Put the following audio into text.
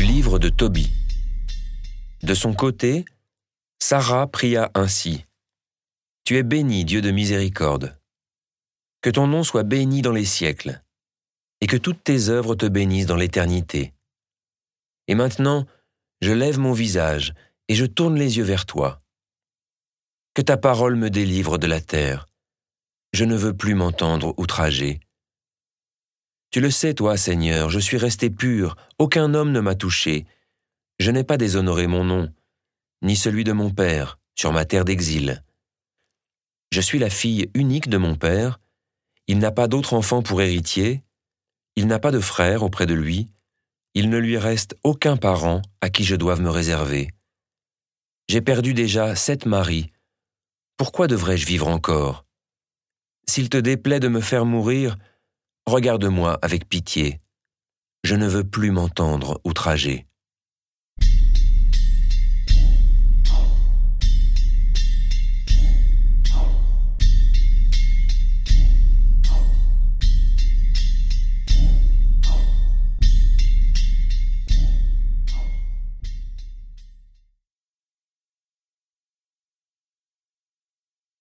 livre de Tobie. De son côté, Sarah pria ainsi. Tu es béni, Dieu de miséricorde. Que ton nom soit béni dans les siècles, et que toutes tes œuvres te bénissent dans l'éternité. Et maintenant, je lève mon visage, et je tourne les yeux vers toi. Que ta parole me délivre de la terre. Je ne veux plus m'entendre outrager. Tu le sais, toi, Seigneur, je suis resté pur, aucun homme ne m'a touché. Je n'ai pas déshonoré mon nom, ni celui de mon père, sur ma terre d'exil. Je suis la fille unique de mon père, il n'a pas d'autre enfant pour héritier, il n'a pas de frère auprès de lui, il ne lui reste aucun parent à qui je doive me réserver. J'ai perdu déjà sept maris, pourquoi devrais-je vivre encore? S'il te déplaît de me faire mourir, Regarde-moi avec pitié. Je ne veux plus m'entendre outrager.